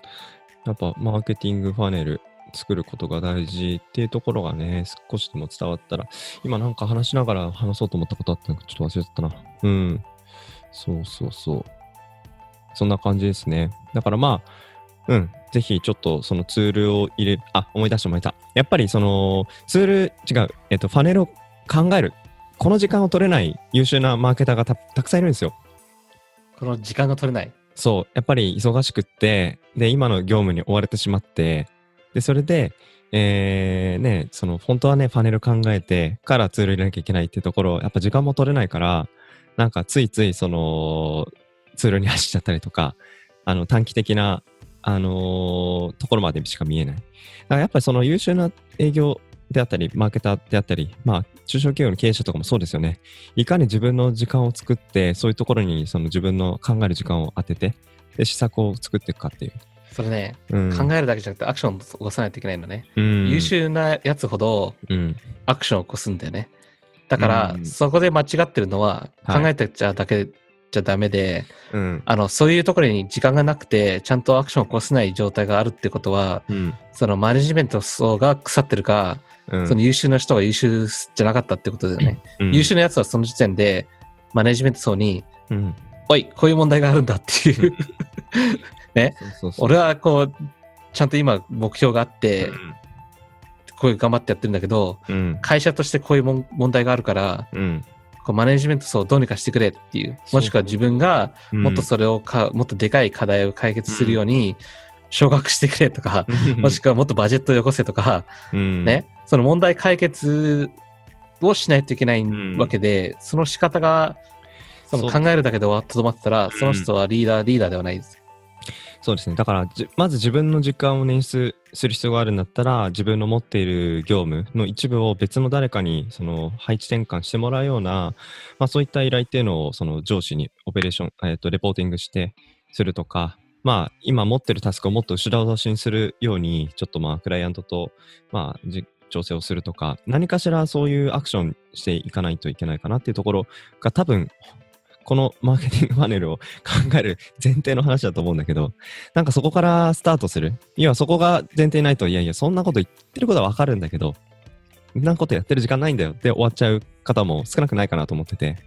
S1: やっぱマーケティングファネル作ることが大事っていうところがね、少しでも伝わったら、今なんか話しながら話そうと思ったことあったのかちょっと忘れちゃったな。うん。そうそうそう。そんな感じですね。だからまあ、うん、ぜひちょっとそのツールを入れ、あ、思い出して思い出した。やっぱりそのツール、違う、えっと、ファネルを考える。この時間を取れない優秀なマーケターがたくさんいるんですよ。
S2: この時間が取れない。
S1: そう、やっぱり忙しくって、で、今の業務に追われてしまって、で、それで、えー、ね、その、本当はね、パネル考えてからツール入れなきゃいけないっていうところ、やっぱ時間も取れないから、なんかついついその、ツールに走っちゃったりとか、あの、短期的な、あのーところまでしか見えない。だからやっぱりその優秀な営業であったり、マーケターであったり、まあ、中小企業の経営者とかもそうですよね。いかに自分の時間を作って、そういうところにその自分の考える時間を当てて、で、施策を作っていくかっていう。
S2: それね、
S1: うん、
S2: 考えるだけじゃなくてアクションを起こさないといけないのね。
S1: うん、
S2: 優秀なやつほど
S1: うん。
S2: アクションを起こすんだよね。だから、
S1: うん
S2: そこで間違ってるのは
S1: はい
S2: 考えてちゃだけじゃダメで、
S1: うん。
S2: あの、そういうところに時間がなくて、ちゃんとアクションを起こせない状態があるってことは、
S1: うん。
S2: そのマネジメント層が腐ってるか、
S1: うん。
S2: その優秀な人が優秀じゃなかったってことだよね。
S1: うん
S2: 優秀なやつはその時点で、マネジメント層に、
S1: うん。
S2: おい、こういう問題があるんだっていう、ね。俺はこう、ちゃんと今目標があって、こういう頑張ってやってるんだけど、
S1: うん。
S2: 会社としてこういう問題があるから、
S1: うん。
S2: こうマネジメント層をどうにかしてくれっていう、もしくは自分が
S1: うん。
S2: もっとそれをか、もっとでかい課題を解決するように、昇格してくれとか、
S1: うん、
S2: もしくはもっとバジェットをよこせとか、
S1: うん、
S2: ね、その問題解決をしないといけないわけで、その仕方が、その考えるだけで終わとどまってたら、その人はリーダー、リーダーではないです。
S1: そうですね。だからじ、まず自分の時間を捻出する必要があるんだったら、自分の持っている業務の一部を別の誰かにその配置転換してもらうような、まあ、そういった依頼っていうのをその上司にオペレーション、えっとレポーティングしてするとか、まあ、今持ってるタスクをもっと後ろ倒しにするように、ちょっとまあ、クライアントと、まあ、じ調整をするとか、何かしらそういうアクションしていかないといけないかなっていうところが多分、このマーケティングパネルを考える前提の話だと思うんだけど、なんかそこからスタートする。要はそこが前提ないと、いやいや、そんなこと言ってることはわかるんだけど、そんなことやってる時間ないんだよって終わっちゃう方も少なくないかなと思ってて。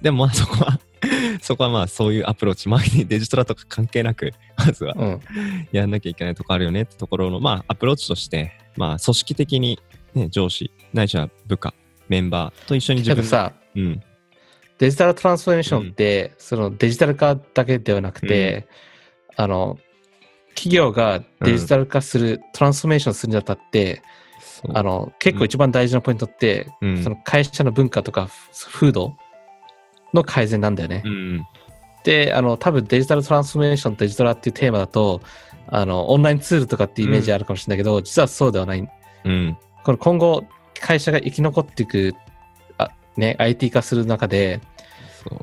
S1: でもまあそこは そこはまあそういうアプローチ、マーケティング、デジタルとか関係なく、まずは
S2: うん。
S1: やんなきゃいけないとこあるよねってところの、まあアプローチとして、まあ組織的に、ね、上司、ないしは部下、メンバーと一緒に自分
S2: けどさ、
S1: うん、
S2: デジタルトランスフォーメーションって、そのデジタル化だけではなくて、あの、企業がデジタル化する、トランスフォーメーションするにあたって、あの、結構一番大事なポイントって、
S1: うん。
S2: その会社の文化とか風土の改善なんだよね。
S1: うん、
S2: で、あの、多分デジタルトランスフォーメーション、デジタルっていうテーマだと、あの、オンラインツールとかっていうイメージあるかもしれないけど、実はそうではない。
S1: うん、
S2: この今後、会社が生き残っていく、あね、IT 化する中で、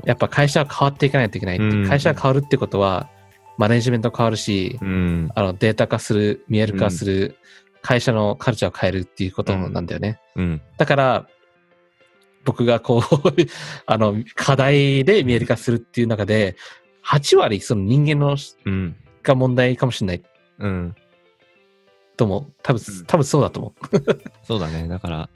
S2: やっぱ会社は変わっていかないといけないって。
S1: うん
S2: 会社が変わるってことは、マネジメント変わるし、
S1: うん、
S2: あのデータ化する、見える化する、会社のカルチャーを変えるっていうことなんだよね。
S1: うん、
S2: だから、僕がこう、あの、課題で見える化するっていう中で、8割その人間の
S1: うん、
S2: が問題かもしれない
S1: うん。
S2: と思う。多分、
S1: うん
S2: 多分そうだと思う。
S1: そうだね。だから、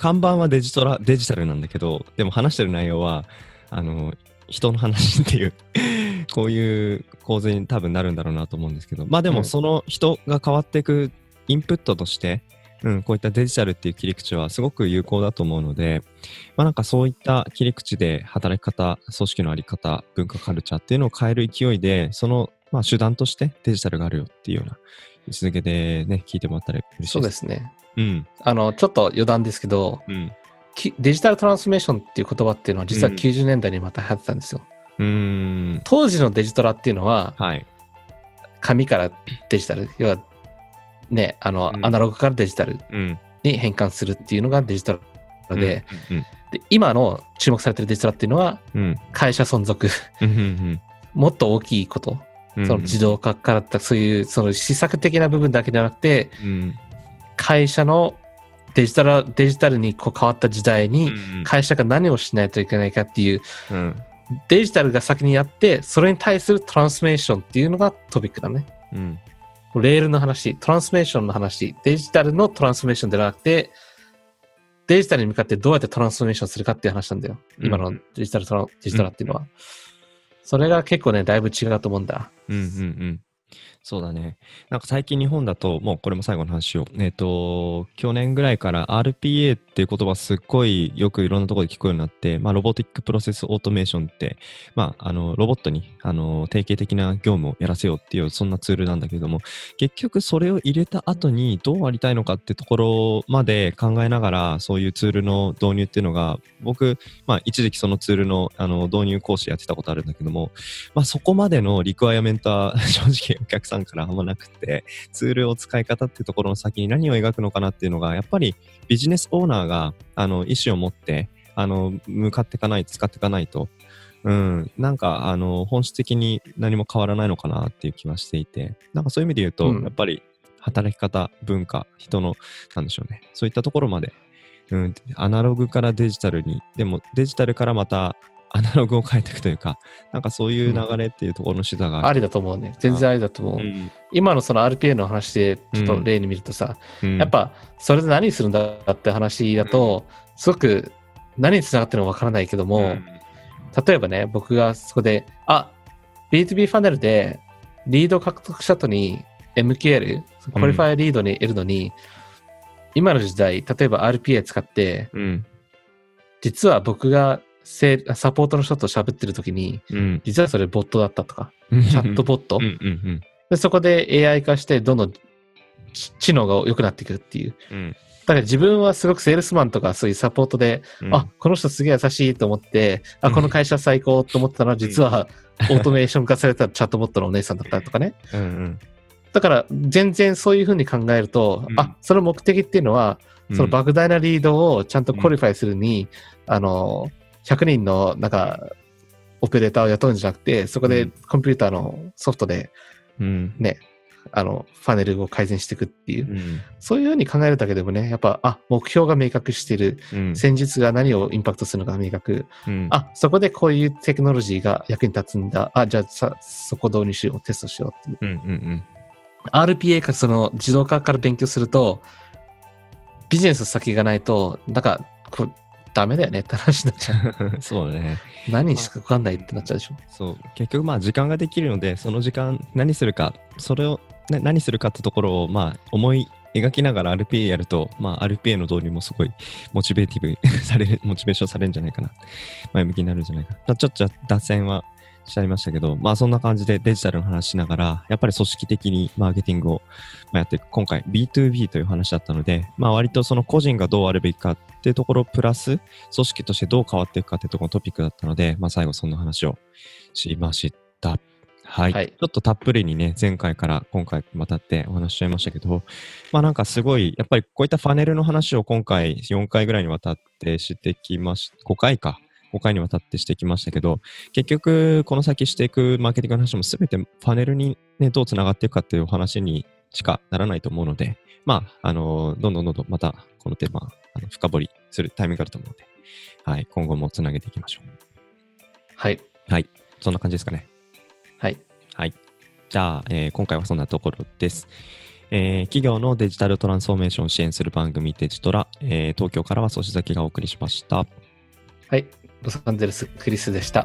S1: 看板はデジトラデジタルなんだけど、でも話してる内容は、あの、人の話っていう、こういう構図に多分なるんだろうなと思うんですけど、まあで
S2: うん
S1: もその人が変わっていくインプットとして、うん、こういったデジタルっていう切り口はすごく有効だと思うので、まあなんかそういった切り口で働き方、組織のあり方、文化カルチャーっていうのを変える勢いで、その、まあ手段としてデジタルがあるよっていうような位置づけでね、聞いてもらったら嬉しい
S2: そう
S1: で。
S2: ですすね。
S1: うん、
S2: あの、ちょっと余談ですけど、
S1: うん。
S2: きデジタルトランスフォーメーションっていう言葉っていうのは実は
S1: うん
S2: 90年代にまた流行ってたんですよ。
S1: うーん。
S2: 当時のデジトラっていうのは、
S1: はい。
S2: 紙からデジタル、要は、ね、あの、
S1: うん
S2: アナログからデジタル
S1: うん。
S2: に変換するっていうのがデジタルで、
S1: うん。
S2: で今の注目されてるデジタルっていうのは、
S1: うん。
S2: 会社存続、
S1: うん。
S2: もっと大きいこと、
S1: うん。
S2: その自動化からったそういう、その施策的な部分だけではなくて、
S1: うん。
S2: 会社のデジタル、デジタルにこう変わった時代に、会社が何をしないといけないかっていう、
S1: うん。
S2: デジタルが先にあって、それに対するトランスフォーメーションっていうのがトピックだね。
S1: うん。
S2: レールの話、トランスフォーメーションの話、デジタルのトランスフォーメーションではなくて、デジタルに向かってどうやってトランスフォーメーションするかっていう話なんだよ。
S1: うん
S2: 今のデジタルトラン、デジタルっていうのは。それが結構ね、だいぶ違うと思うんだ。
S1: うん。うん。そうだね。なんか最近日本だと、もうこれも最後の話を。えっ、と、去年ぐらいから RPA っていう言葉すっごいよくいろんなところで聞こえるようになって、まあ、ロボティックプロセスオートメーションって、まあ、あの、ロボットに、あの、定型的な業務をやらせようっていう、そんなツールなんだけども、結局それを入れた後にどうありたいのかってところまで考えながら、そういうツールの導入っていうのが、僕、まあ、一時期そのツールの、あの、導入講師やってたことあるんだけども、まあ、そこまでのリクワイアメントは 正直お客さんからあんまなくて、ツールを使い方っていうところの先に何を描くのかなっていうのが、やっぱりビジネスオーナーが、あの、意思を持って、あの、向かっていかないと、使っていかないと、うん、なんか、あの、本質的に何も変わらないのかなっていう気はしていて、なんかそういう意味で言うと、うん、やっぱり働き方、文化、人の、なんでしょうね、そういったところまで、うん、アナログからデジタルに、でもデジタルからまたアナログを変えていくというか、なんかそういう流れっていうところの手段が
S2: ある、ありだと思うね。全然ありだと思う。うん、今のその RPA の話でちょっと例に見るとさ、うん、やっぱそれで何するんだって話だと、すごく何につながってるのかわからないけども、うん、例えばね、僕がそこで、あ、B2B ファネルでリード獲得した後に MQL、クオリファイリードに得るのに、今の時代、例えば RPA 使って、実は僕がサポートの人と喋ってる時に、うん、実はそれボットだったとか、チャットボット？で。そこで AI 化してどんどん知能が良くなってくるっていう。うん、だから自分はすごくセールスマンとかそういうサポートで、うん、あ、この人すげえ優しいと思って、あ、この会社最高と思ったのは実はオートメーション化されたチャットボットのお姉さんだったとかね。うんうん、だから全然そういうふうに考えると、あ、その目的っていうのは、その莫大なリードをちゃんとクオリファイするに、あの、100人のなんか、オペレーターを雇うんじゃなくて、そこでコンピューターのソフトで、ね、うん、あの、ファネルを改善していくっていう、うん、そういうふうに考えるだけでもね、やっぱ、あ、目標が明確してる、うん、戦術が何をインパクトするのか明確、あ、そこでこういうテクノロジーが役に立つんだ、あ、じゃあさ、そこ導入しよう、テストしようっていう。うんうんうん。RPA かその自動化から勉強すると、ビジネス先がないと、なんか、こう、ダメだよねって話になっちゃう。
S1: そうね。
S2: 何しかわかんないってなっちゃうでしょ。
S1: そう。結局まあ時間ができるので、その時間何するか、それを、ね、何するかってところをまあ思い描きながら RPA やると、まあ RPA の導入もすごいモチベーティブされる、モチベーションされるんじゃないかな。前向きになるんじゃないかな。ちょっと脱線はしちゃいましたけど、まあそんな感じでデジタルの話しながら、やっぱり組織的にマーケティングをやっていく。今回 B2B という話だったので、まあ割とその個人がどうあるべきかっていうところプラス、組織としてどう変わっていくかっていうところのトピックだったので、まあ最後そんな話をしました。はい、はい。ちょっとたっぷりにね、前回から今回またってお話しちゃいましたけど、まあなんかすごい、やっぱりこういったファネルの話を今回4回ぐらいにわたってしてきまし、5回か。5回にわたってしてきましたけど、結局、この先していくマーケティングの話もすべてパネルに、ね、どうつながっていくかっていうお話にしかならないと思うので、まあ、あの、どんどんどんどんまたこのテーマ、あの深掘りするタイミングがあると思うので、はい、今後もつなげていきましょう。
S2: はい。
S1: はい。そんな感じですかね。
S2: はい。
S1: はい。じゃあ、えー、今回はそんなところです。えー、企業のデジタルトランスフォーメーションを支援する番組デジトラ、えー、東京からは粗崎がお送りしました。
S2: はい。ロサンゼルス・クリスでした。